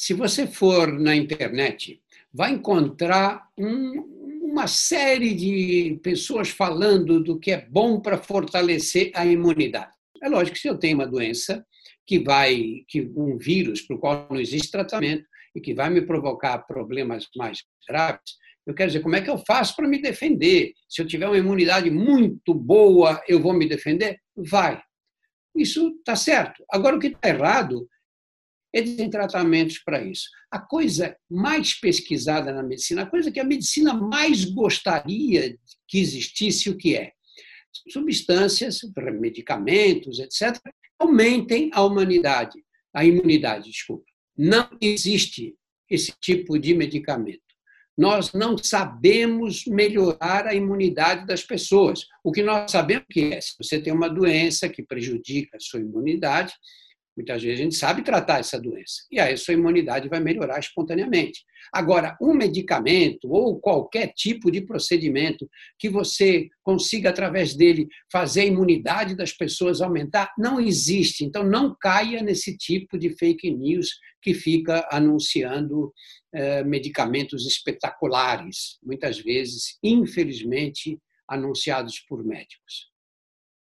se você for na internet, vai encontrar um, uma série de pessoas falando do que é bom para fortalecer a imunidade. É lógico que se eu tenho uma doença que vai, que um vírus para o qual não existe tratamento e que vai me provocar problemas mais graves, eu quero dizer, como é que eu faço para me defender? Se eu tiver uma imunidade muito boa, eu vou me defender? Vai. Isso está certo. Agora, o que está errado é de tratamentos para isso. A coisa mais pesquisada na medicina, a coisa que a medicina mais gostaria que existisse, o que é? Substâncias, medicamentos, etc., aumentem a humanidade, a imunidade, desculpa. Não existe esse tipo de medicamento. Nós não sabemos melhorar a imunidade das pessoas. O que nós sabemos que é, se você tem uma doença que prejudica a sua imunidade, Muitas vezes a gente sabe tratar essa doença e aí a sua imunidade vai melhorar espontaneamente. Agora, um medicamento ou qualquer tipo de procedimento que você consiga, através dele, fazer a imunidade das pessoas aumentar, não existe. Então, não caia nesse tipo de fake news que fica anunciando eh, medicamentos espetaculares, muitas vezes, infelizmente, anunciados por médicos.